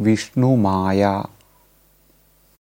Vishnumaya.